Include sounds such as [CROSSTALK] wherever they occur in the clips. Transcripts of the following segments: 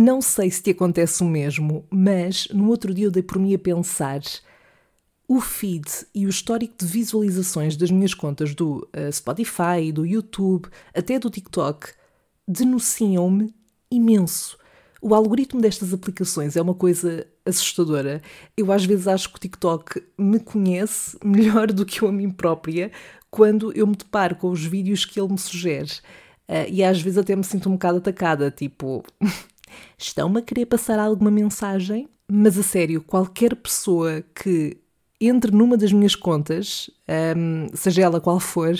Não sei se te acontece o mesmo, mas no outro dia eu dei por mim a pensar o feed e o histórico de visualizações das minhas contas do uh, Spotify, do YouTube, até do TikTok, denunciam-me imenso. O algoritmo destas aplicações é uma coisa assustadora. Eu às vezes acho que o TikTok me conhece [LAUGHS] melhor do que eu a mim própria quando eu me deparo com os vídeos que ele me sugere. Uh, e às vezes até me sinto um bocado atacada, tipo, [LAUGHS] estão-me a querer passar alguma mensagem? Mas a sério, qualquer pessoa que entre numa das minhas contas, um, seja ela qual for,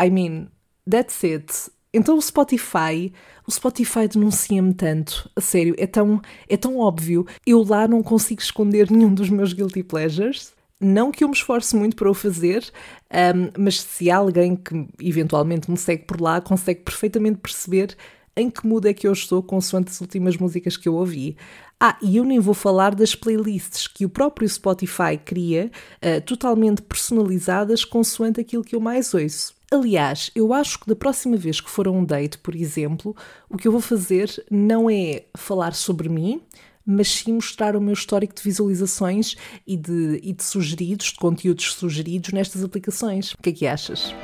I mean, that's it. Então o Spotify, o Spotify denuncia-me tanto, a sério, é tão, é tão óbvio. Eu lá não consigo esconder [LAUGHS] nenhum dos meus guilty pleasures. Não que eu me esforce muito para o fazer, um, mas se alguém que eventualmente me segue por lá, consegue perfeitamente perceber em que mood é que eu estou consoante as últimas músicas que eu ouvi. Ah, e eu nem vou falar das playlists que o próprio Spotify cria, uh, totalmente personalizadas consoante aquilo que eu mais ouço. Aliás, eu acho que da próxima vez que for a um date, por exemplo, o que eu vou fazer não é falar sobre mim, mas sim mostrar o meu histórico de visualizações e de, e de sugeridos, de conteúdos sugeridos nestas aplicações. O que é que achas?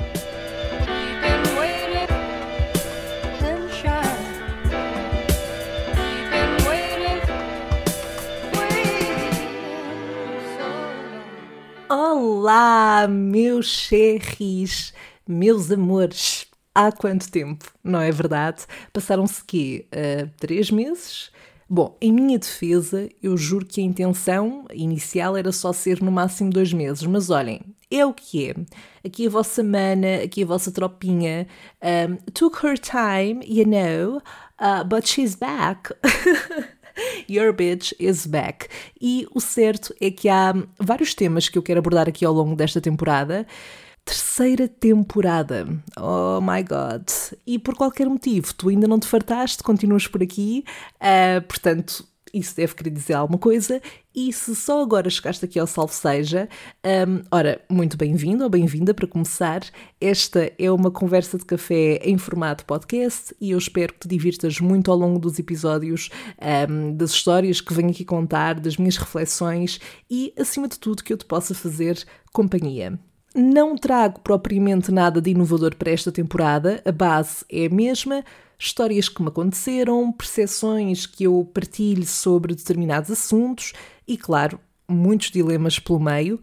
Olá, meus cherries, meus amores. Há quanto tempo, não é verdade? Passaram-se quê? Uh, três meses? Bom, em minha defesa, eu juro que a intenção inicial era só ser no máximo dois meses, mas olhem, é o que é. Aqui a vossa mana, aqui a vossa tropinha um, took her time, you know, uh, but she's back. [LAUGHS] [LAUGHS] Your bitch is back. E o certo é que há vários temas que eu quero abordar aqui ao longo desta temporada terceira temporada. Oh my god! E por qualquer motivo, tu ainda não te fartaste, continuas por aqui, uh, portanto. Isso deve querer dizer alguma coisa, e se só agora chegaste aqui ao Salve Seja, um, ora, muito bem-vindo ou bem-vinda para começar. Esta é uma conversa de café em formato podcast e eu espero que te divirtas muito ao longo dos episódios, um, das histórias que venho aqui contar, das minhas reflexões e, acima de tudo, que eu te possa fazer companhia. Não trago propriamente nada de inovador para esta temporada, a base é a mesma, histórias que me aconteceram, percepções que eu partilho sobre determinados assuntos e, claro, muitos dilemas pelo meio.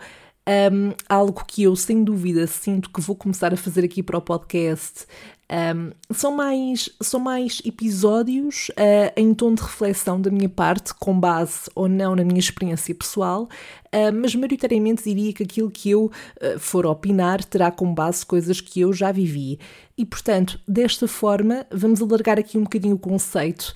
Um, algo que eu, sem dúvida, sinto que vou começar a fazer aqui para o podcast. Um, são, mais, são mais episódios uh, em tom de reflexão da minha parte, com base ou não na minha experiência pessoal, mas maioritariamente diria que aquilo que eu uh, for opinar terá como base coisas que eu já vivi. E, portanto, desta forma, vamos alargar aqui um bocadinho o conceito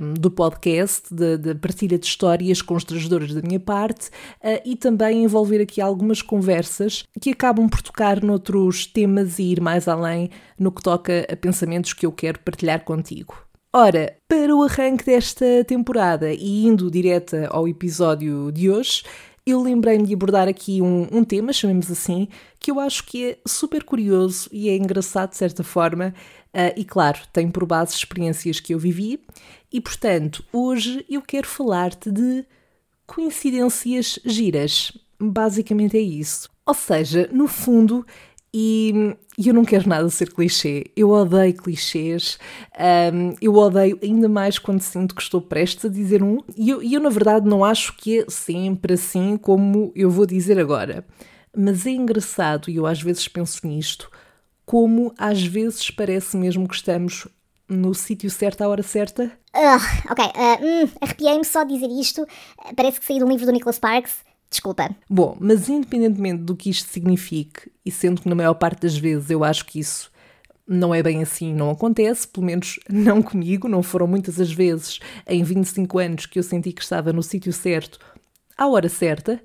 um, do podcast, da partilha de histórias constrangedoras da minha parte uh, e também envolver aqui algumas conversas que acabam por tocar noutros temas e ir mais além no que toca a pensamentos que eu quero partilhar contigo. Ora, para o arranque desta temporada e indo direta ao episódio de hoje, eu lembrei-me de abordar aqui um, um, tema, chamemos assim, que eu acho que é super curioso e é engraçado de certa forma, uh, e claro, tem por base experiências que eu vivi, e portanto, hoje eu quero falar-te de coincidências giras. Basicamente é isso. Ou seja, no fundo, e, e, eu não quero nada ser clichê. Eu odeio clichês. Um, eu odeio ainda mais quando sinto que estou prestes a dizer um. E eu, eu, na verdade, não acho que é sempre assim como eu vou dizer agora. Mas é engraçado, e eu às vezes penso nisto, como às vezes parece mesmo que estamos no sítio certo à hora certa. Uh, ok, uh, hum, arrepiei-me só de dizer isto. Parece que saí de um livro do Nicholas Sparks. Desculpa. Bom, mas independentemente do que isto signifique, e sendo que na maior parte das vezes eu acho que isso não é bem assim, não acontece, pelo menos não comigo, não foram muitas as vezes em 25 anos que eu senti que estava no sítio certo à hora certa,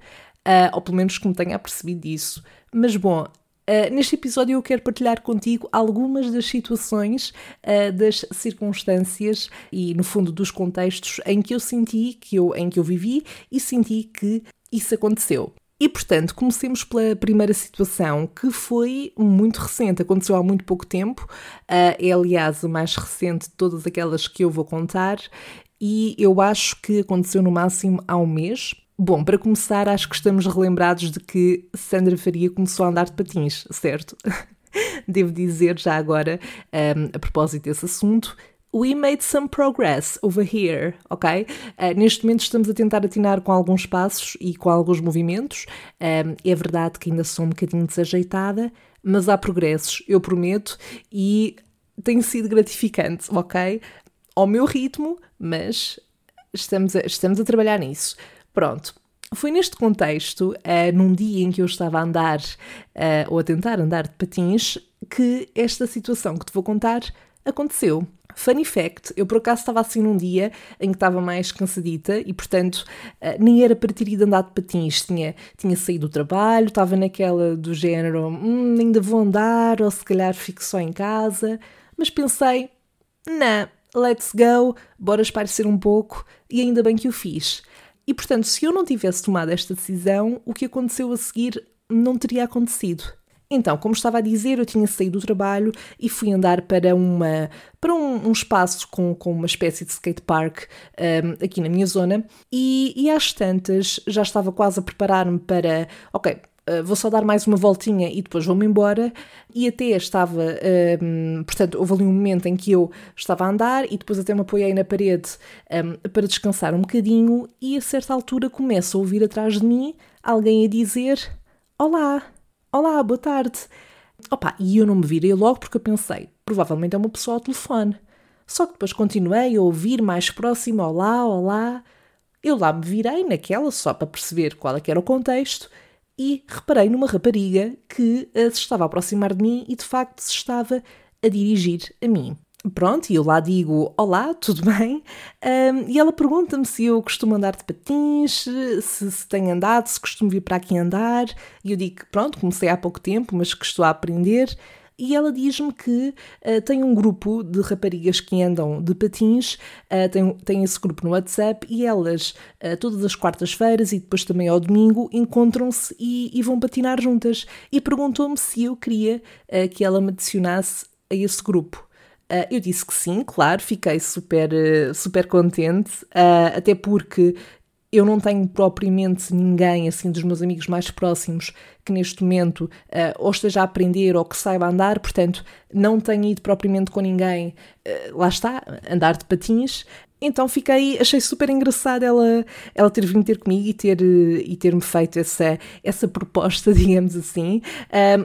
uh, ou pelo menos que me tenha percebido disso. Mas bom, Uh, neste episódio eu quero partilhar contigo algumas das situações, uh, das circunstâncias e, no fundo, dos contextos em que eu senti, que eu, em que eu vivi e senti que isso aconteceu. E, portanto, comecemos pela primeira situação, que foi muito recente, aconteceu há muito pouco tempo, uh, é aliás a mais recente de todas aquelas que eu vou contar, e eu acho que aconteceu no máximo há um mês. Bom, para começar, acho que estamos relembrados de que Sandra Faria começou a andar de patins, certo? [LAUGHS] Devo dizer já agora, um, a propósito desse assunto, We made some progress over here, ok? Uh, neste momento estamos a tentar atinar com alguns passos e com alguns movimentos. Um, é verdade que ainda sou um bocadinho desajeitada, mas há progressos, eu prometo, e tem sido gratificante, ok? Ao meu ritmo, mas estamos a, estamos a trabalhar nisso. Pronto. Foi neste contexto, uh, num dia em que eu estava a andar, uh, ou a tentar andar de patins, que esta situação que te vou contar aconteceu. Funny fact, eu por acaso estava assim num dia em que estava mais cansadita e, portanto, eh, nem era para ter ido andar de patins. Tinha, tinha saído do trabalho, estava naquela do género, hum, ainda vou andar, ou se calhar fico só em casa. Mas pensei, não, let's go, bora esparecer um pouco, e ainda bem que o fiz. E, portanto, se eu não tivesse tomado esta decisão, o que aconteceu a seguir não teria acontecido. Então, como estava a dizer, eu tinha saído do trabalho e fui andar para, uma, para um, um espaço com, com uma espécie de skate park um, aqui na minha zona e, e às tantas já estava quase a preparar-me para, ok, Uh, vou só dar mais uma voltinha e depois vou-me embora. E até estava, um, portanto, houve ali um momento em que eu estava a andar e depois até me apoiei na parede um, para descansar um bocadinho. E a certa altura começo a ouvir atrás de mim alguém a dizer: Olá! Olá, boa tarde. Opa, e eu não me virei logo porque eu pensei, provavelmente é uma pessoa ao telefone. Só que depois continuei a ouvir mais próximo, olá, olá. Eu lá me virei naquela só para perceber qual é era o contexto e reparei numa rapariga que uh, se estava a aproximar de mim e de facto se estava a dirigir a mim. Pronto, e eu lá digo: Olá, tudo bem? Um, e ela pergunta-me se eu costumo andar de patins, se, se tenho andado, se costumo vir para aqui andar. E eu digo: Pronto, comecei há pouco tempo, mas que estou a aprender. E ela diz-me que uh, tem um grupo de raparigas que andam de patins, uh, tem, tem esse grupo no WhatsApp e elas, uh, todas as quartas-feiras e depois também ao domingo, encontram-se e, e, vão patinar juntas. E perguntou-me se eu queria que ela me adicionasse a esse grupo. Uh, eu disse que sim, claro, fiquei super, uh, super contente, uh, até porque eu não tenho propriamente ninguém, assim, dos meus amigos mais próximos que neste momento ou esteja a aprender ou que saiba andar, portanto, não tenho ido propriamente com ninguém, lá está, andar de patins, então fiquei, achei super engraçado ela, ela ter vindo ter comigo e ter e ter-me feito essa, essa proposta, [LAUGHS] digamos assim.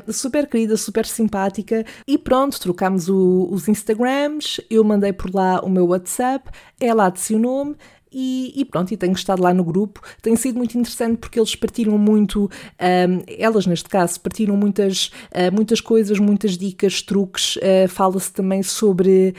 Um, super querida, super simpática. E pronto, trocámos o, os Instagrams, eu mandei por lá o meu WhatsApp, ela adicionou-me e, e, pronto, e tenho estado lá no grupo. Tem sido muito interessante porque eles partilham muito, um, elas neste caso, partilham muitas, uh, muitas coisas, muitas dicas, truques. Uh, Fala-se também sobre,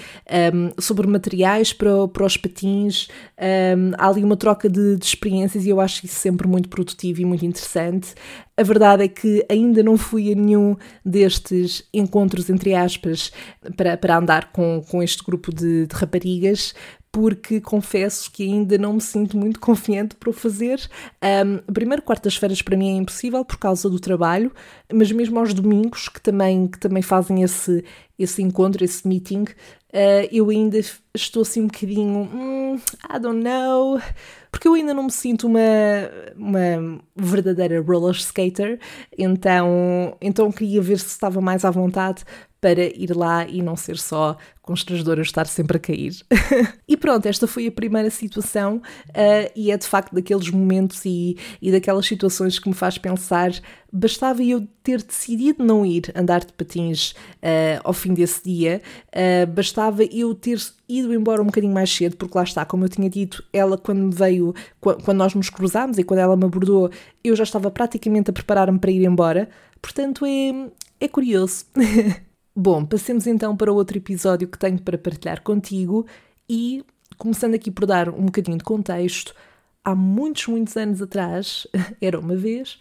um, sobre materiais para, para os patins. Um, há ali uma troca de, de experiências e eu acho isso sempre muito produtivo e muito interessante. A verdade é que ainda não fui a nenhum destes encontros, entre aspas, para, para andar com, com este grupo de, de raparigas, porque confesso que ainda não me sinto muito confiante para o fazer. Um, primeiro, quartas-feiras para mim é impossível por causa do trabalho, mas mesmo aos domingos, que também, que também fazem esse, esse encontro, esse meeting, uh, eu ainda estou assim um bocadinho, hum, I don't know, porque eu ainda não me sinto uma, uma verdadeira roller skater, então, então queria ver se estava mais à vontade para ir lá e não ser só constrangedora estar sempre a cair. [LAUGHS] e pronto, esta foi a primeira situação uh, e é de facto daqueles momentos e, e daquelas situações que me faz pensar bastava eu ter decidido não ir andar de patins uh, ao fim desse dia, uh, bastava eu ter ido embora um bocadinho mais cedo, porque lá está, como eu tinha dito, ela quando me veio, quando nós nos cruzámos e quando ela me abordou, eu já estava praticamente a preparar-me para ir embora, portanto é, é curioso. [LAUGHS] Bom, passemos então para outro episódio que tenho para partilhar contigo e, começando aqui por dar um bocadinho de contexto, há muitos, muitos anos atrás, [LAUGHS] era uma vez,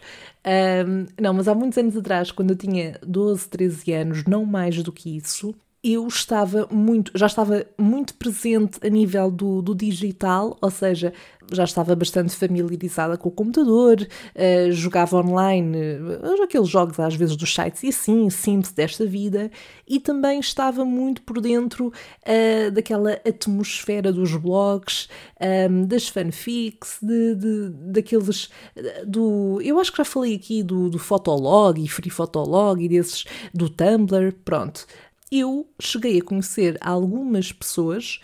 um, não, mas há muitos anos atrás, quando eu tinha 12, 13 anos, não mais do que isso, eu estava muito, já estava muito presente a nível do, do digital, ou seja, já estava bastante familiarizada com o computador, uh, jogava online uh, aqueles jogos às vezes dos sites e assim, Sims desta vida, e também estava muito por dentro uh, daquela atmosfera dos blogs, um, ehm, das fanfics, de, de, daqueles do. Eu acho que já falei aqui do, do Fotolog e Free Fotolog e desses do Tumblr, pronto eu cheguei a conhecer algumas pessoas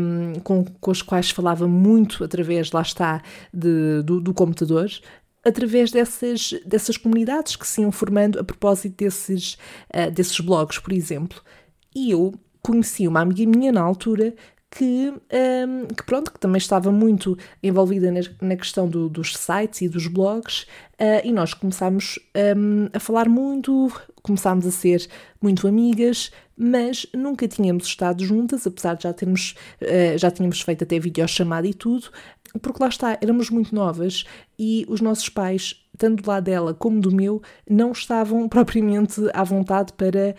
um, com, com as quais falava muito através, lá está, de, do, do computador, através dessas, dessas comunidades que se iam formando a propósito desses, uh, desses blogs, por exemplo. E eu conheci uma amiga minha na altura que, um, que, pronto, que também estava muito envolvida na, na questão do, dos sites e dos blogs, uh, e nós começámos um, a falar muito, começámos a ser muito amigas, mas nunca tínhamos estado juntas, apesar de já termos, uh, já tínhamos feito até videochamada e tudo, porque lá está, éramos muito novas e os nossos pais, tanto do lado dela como do meu, não estavam [LAUGHS] propriamente à vontade para.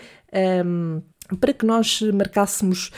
Um, para que nós marcássemos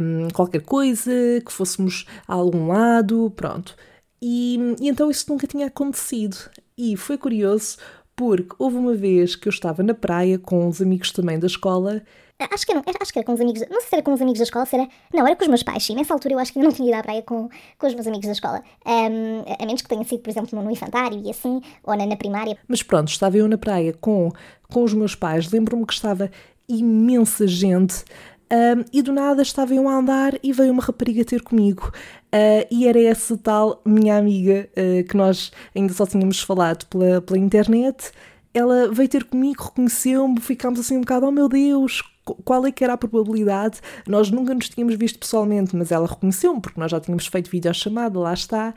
um, qualquer coisa, que fôssemos a algum lado, pronto. E, e, então isso nunca tinha acontecido. E foi curioso porque houve uma vez que eu estava na praia com os amigos também da escola Acho que, era, acho que era com os amigos. Não sei se era com os amigos da escola, se era. Não, era com os meus pais, sim. Nessa altura eu acho que ainda não tinha ido à praia com, com os meus amigos da escola. Um, a menos que tenha sido, por exemplo, no infantário e assim, ou na, na primária. Mas pronto, estava eu na praia com, com os meus pais. Lembro-me que estava imensa gente. Um, e do nada estava eu a andar e veio uma rapariga ter comigo. Uh, e era essa tal minha amiga uh, que nós ainda só tínhamos falado pela, pela internet. Ela veio ter comigo, reconheceu-me, ficámos assim um bocado, oh meu Deus, qual é que era a probabilidade? Nós nunca nos tínhamos visto pessoalmente, mas ela reconheceu-me, porque nós já tínhamos feito videochamada, lá está.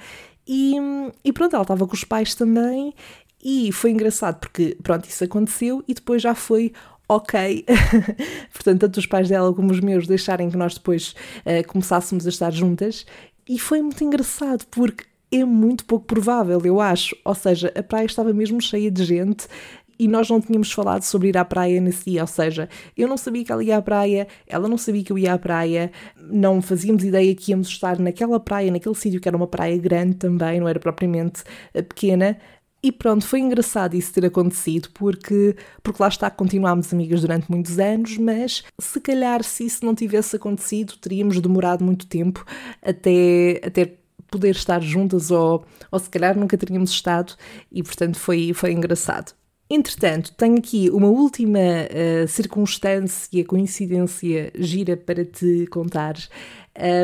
E, e pronto, ela estava com os pais também, e foi engraçado, porque pronto, isso aconteceu, e depois já foi ok. [LAUGHS] Portanto, tanto os pais dela como os meus deixarem que nós depois uh, começássemos a estar juntas. E foi muito engraçado, porque é muito pouco provável, eu acho. Ou seja, a praia estava mesmo cheia de gente e nós não tínhamos falado sobre ir à praia nesse dia, ou seja, eu não sabia que ela ia à praia, ela não sabia que eu ia à praia, não fazíamos ideia que íamos estar naquela praia, naquele sítio que era uma praia grande também, não era propriamente eh, pequena. E pronto, foi engraçado isso ter acontecido, porque, porque lá está, continuámos amigas durante muitos anos, mas se calhar se isso não tivesse acontecido, teríamos demorado muito tempo até, até poder estar juntas, ou, ou se calhar nunca teríamos estado, e portanto foi, foi engraçado. Entretanto, tenho aqui uma última uh, circunstância, coincidência gira para te contar.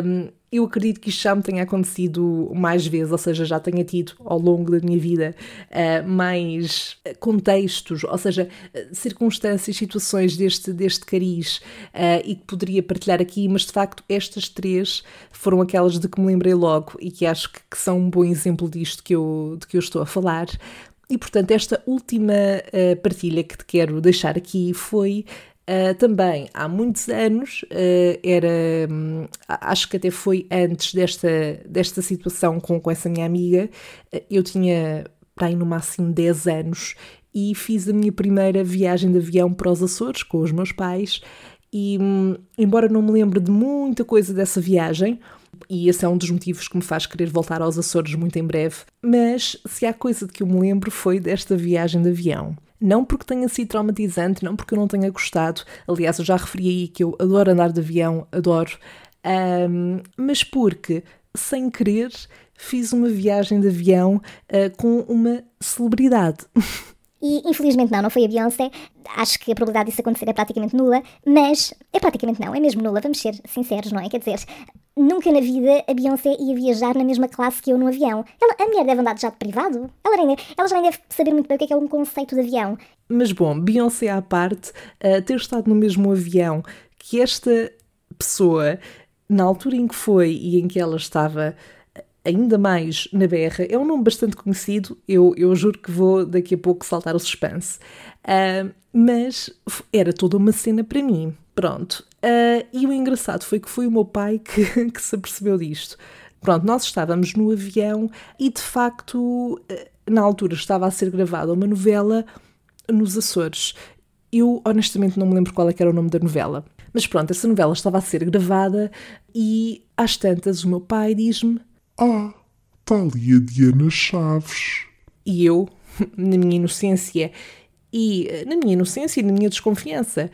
Um, eu acredito que isto já me tenha acontecido mais vezes, ou seja, já tenha tido ao longo da minha vida uh, mais contextos, ou seja, circunstâncias, situações deste, deste cariz uh, e que poderia partilhar aqui, mas de facto estas três foram aquelas de que me lembrei logo e que acho que, que são um bom exemplo disto que eu, de que eu estou a falar. E portanto, esta última uh, partilha que te quero deixar aqui foi Uh, também há muitos anos, uh, era, um, acho que até foi antes desta, desta situação com, com essa minha amiga, uh, eu tinha para aí no máximo 10 anos e fiz a minha primeira viagem de avião para os Açores com os meus pais. E, um, embora não me lembre de muita coisa dessa viagem, e esse é um dos motivos que me faz querer voltar aos Açores muito em breve. Mas se há coisa de que eu me lembro foi desta viagem de avião. Não porque tenha sido traumatizante, não porque eu não tenha gostado. Aliás, eu já referi aí que eu adoro andar de avião, adoro. Um, mas porque, sem querer, fiz uma viagem de avião uh, com uma celebridade. [LAUGHS] E infelizmente não, não foi a Beyoncé. Acho que a probabilidade disso acontecer é praticamente nula, mas é praticamente não, é mesmo nula, vamos ser sinceros, não é? Quer dizer, nunca na vida a Beyoncé ia viajar na mesma classe que eu no avião. Ela, a mulher deve andar de jato privado? Ela, nem, ela já nem deve saber muito bem o que é, que é um conceito de avião. Mas bom, Beyoncé à parte, uh, ter estado no mesmo avião que esta pessoa, na altura em que foi e em que ela estava ainda mais na berra. É um nome bastante conhecido, eu, eu juro que vou daqui a pouco saltar o suspense. Uh, mas era toda uma cena para mim. Pronto. Uh, e o engraçado foi que foi o meu pai que, [LAUGHS] que se apercebeu disto. Pronto, nós estávamos no avião e de facto, ah, na altura estava a ser gravada uma novela nos Açores. Eu honestamente não me lembro qual é era o nome da novela, Mas pronto, essa novela estava a ser gravada e às tantas o meu pai diz-me: Ah, está ali a Diana Chaves. E eu, na minha inocência e na minha inocência e na minha desconfiança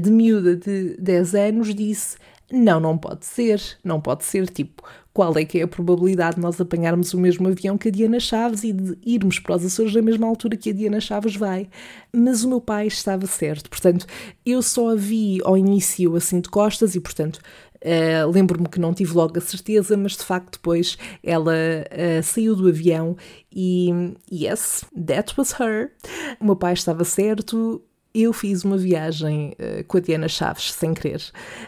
de miúda de 10 anos, disse: Não, não pode ser, não pode ser. Tipo, qual é que é a probabilidade de nós apanharmos o mesmo avião que a Diana Chaves e de irmos para os Açores na mesma altura que a Diana Chaves vai? Mas o meu pai estava certo, portanto, eu só a vi ao início assim de costas e, portanto, Uh, Lembro-me que não tive logo a certeza, mas de facto depois ela uh, saiu do avião e yes, that was her. O meu pai estava certo, eu fiz uma viagem uh, com a Diana Chaves, sem querer.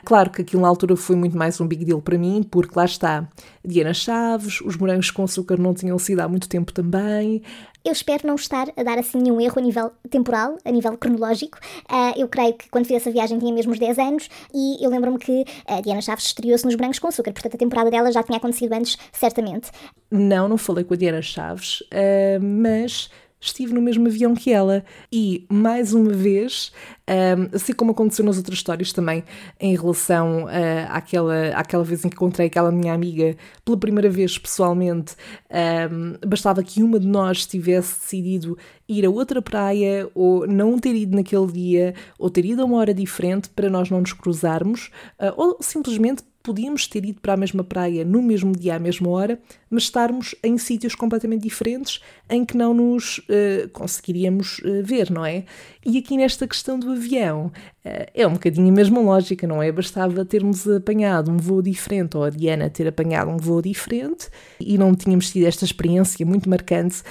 Claro que aquilo na altura foi muito mais um big deal para mim, porque lá está, Diana Chaves, os morangos com açúcar não tinham sido há muito tempo também. Eu espero não estar a dar assim nenhum erro a nível temporal, a nível cronológico. Uh, eu creio que quando fiz essa viagem tinha mesmo uns 10 anos e eu lembro-me que a Diana Chaves estreou-se nos Morangos com Açúcar, portanto a temporada dela já tinha acontecido antes, certamente. Não, não falei com a Diana Chaves, uh, mas estive no mesmo avião que ela. E, mais uma vez, assim como aconteceu nas outras histórias também, em relação uh, àquela, àquela vez em que encontrei aquela minha amiga pela primeira vez pessoalmente, bastava que uma de nós tivesse decidido ir a outra praia ou não ter ido naquele dia ou ter ido a uma hora diferente para nós não nos cruzarmos uh, ou simplesmente podíamos ter ido para a mesma praia no mesmo dia, à mesma hora, mas estarmos em sítios completamente diferentes em que não nos uh, conseguiríamos uh, ver, não é? E aqui nesta questão do avião, uh, é um bocadinho a mesma lógica, não é? Bastava termos apanhado um voo diferente, ou a Diana ter apanhado um voo diferente, e não tínhamos tido esta experiência muito marcante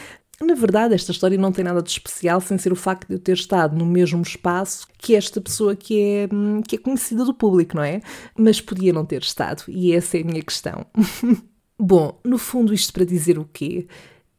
na verdade, esta história não tem nada de especial sem ser o facto de eu ter estado no mesmo espaço que esta pessoa que é, hum, que é conhecida do público, não é? Mas podia não ter estado, e essa é a minha questão. [LAUGHS] Bom, no fundo, isto para dizer o quê?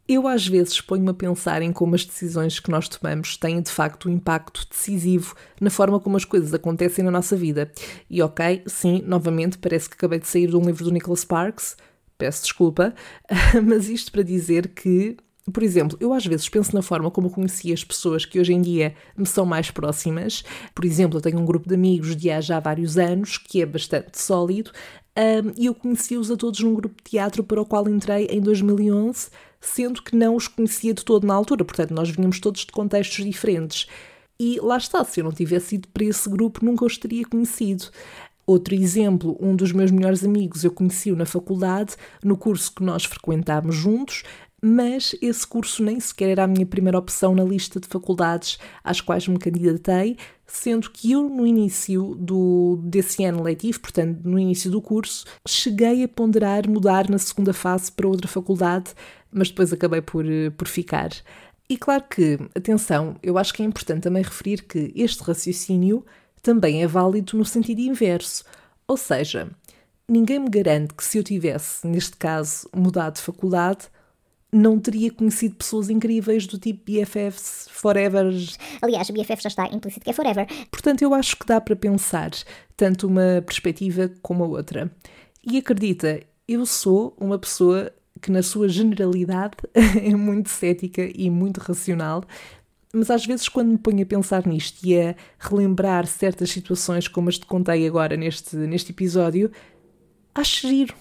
Eu às vezes ponho-me a pensar em como as decisões que nós tomamos têm de facto um impacto decisivo na forma como as coisas acontecem na nossa vida. E ok, sim, novamente, parece que acabei de sair de um livro do Nicholas Sparks, peço desculpa, [LAUGHS] mas isto para dizer que por exemplo, eu às vezes penso na forma como conheci as pessoas que hoje em dia me são mais próximas. Por exemplo, eu tenho um grupo de amigos de há já vários anos que é bastante sólido um, e eu conheci-os a todos num grupo de teatro para o qual entrei em 2011, sendo que não os conhecia de todo na altura. Portanto, nós vinhamos todos de contextos diferentes. E lá está, se eu não tivesse ido para esse grupo, nunca os teria conhecido. Outro exemplo, um dos meus melhores amigos eu conheci-o na faculdade, no curso que nós frequentámos juntos, mas esse curso nem sequer era a minha primeira opção na lista de faculdades às quais me candidatei, sendo que eu, no início do, desse ano letivo, portanto, no início do curso, cheguei a ponderar mudar na segunda fase para outra faculdade, mas depois acabei por, por ficar. E claro que, atenção, eu acho que é importante também referir que este raciocínio também é válido no sentido inverso. Ou seja, ninguém me garante que se eu tivesse, neste caso, mudado de faculdade, não teria conhecido pessoas incríveis do tipo BFFs forever. Aliás, BFF já está implícito que é forever. Portanto, eu acho que dá para pensar tanto uma perspectiva como a outra. E acredita, eu sou uma pessoa que, na sua generalidade, [LAUGHS] é muito cética e muito racional, mas às vezes, quando me ponho a pensar nisto e a relembrar certas situações como as te contei agora neste, neste episódio, acho giro.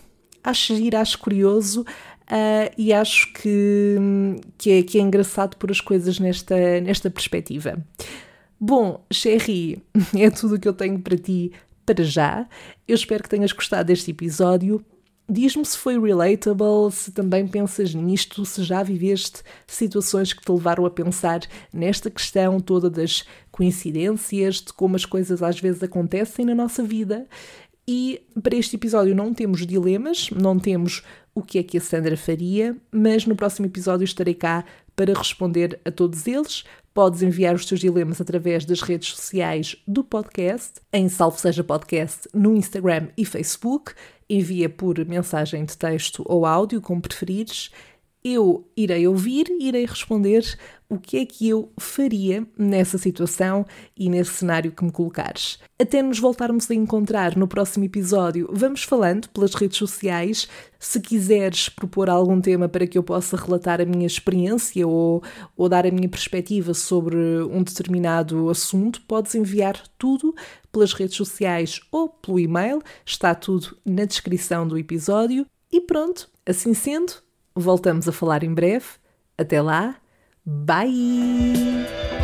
Acho giro, acho curioso, Uh, e acho que, que, é, que é engraçado por as coisas nesta, nesta perspectiva. Bom, Sherry, [LAUGHS] é tudo o que eu tenho para ti para já. Eu espero que tenhas gostado deste episódio. Diz-me se foi relatable, se também pensas nisto, se já viveste situações que te levaram a pensar nesta questão toda das coincidências, de como as coisas às vezes acontecem na nossa vida. E para este episódio não temos dilemas, não temos o que é que a Sandra faria, mas no próximo episódio estarei cá para responder a todos eles. Podes enviar os teus dilemas através das redes sociais do podcast, em Salve Seja Podcast no Instagram e Facebook. Envia por mensagem de texto ou áudio, como preferires. Eu irei ouvir irei responder o que é que eu faria nessa situação e nesse cenário que me colocares. Até nos voltarmos a encontrar no próximo episódio, vamos falando pelas redes sociais. Se quiseres propor algum tema para que eu possa relatar a minha experiência ou, ou dar a minha perspectiva sobre um determinado assunto, podes enviar tudo pelas redes sociais ou pelo e-mail. Está tudo na descrição do episódio. E pronto, assim sendo, voltamos a falar em breve. Até lá, bye!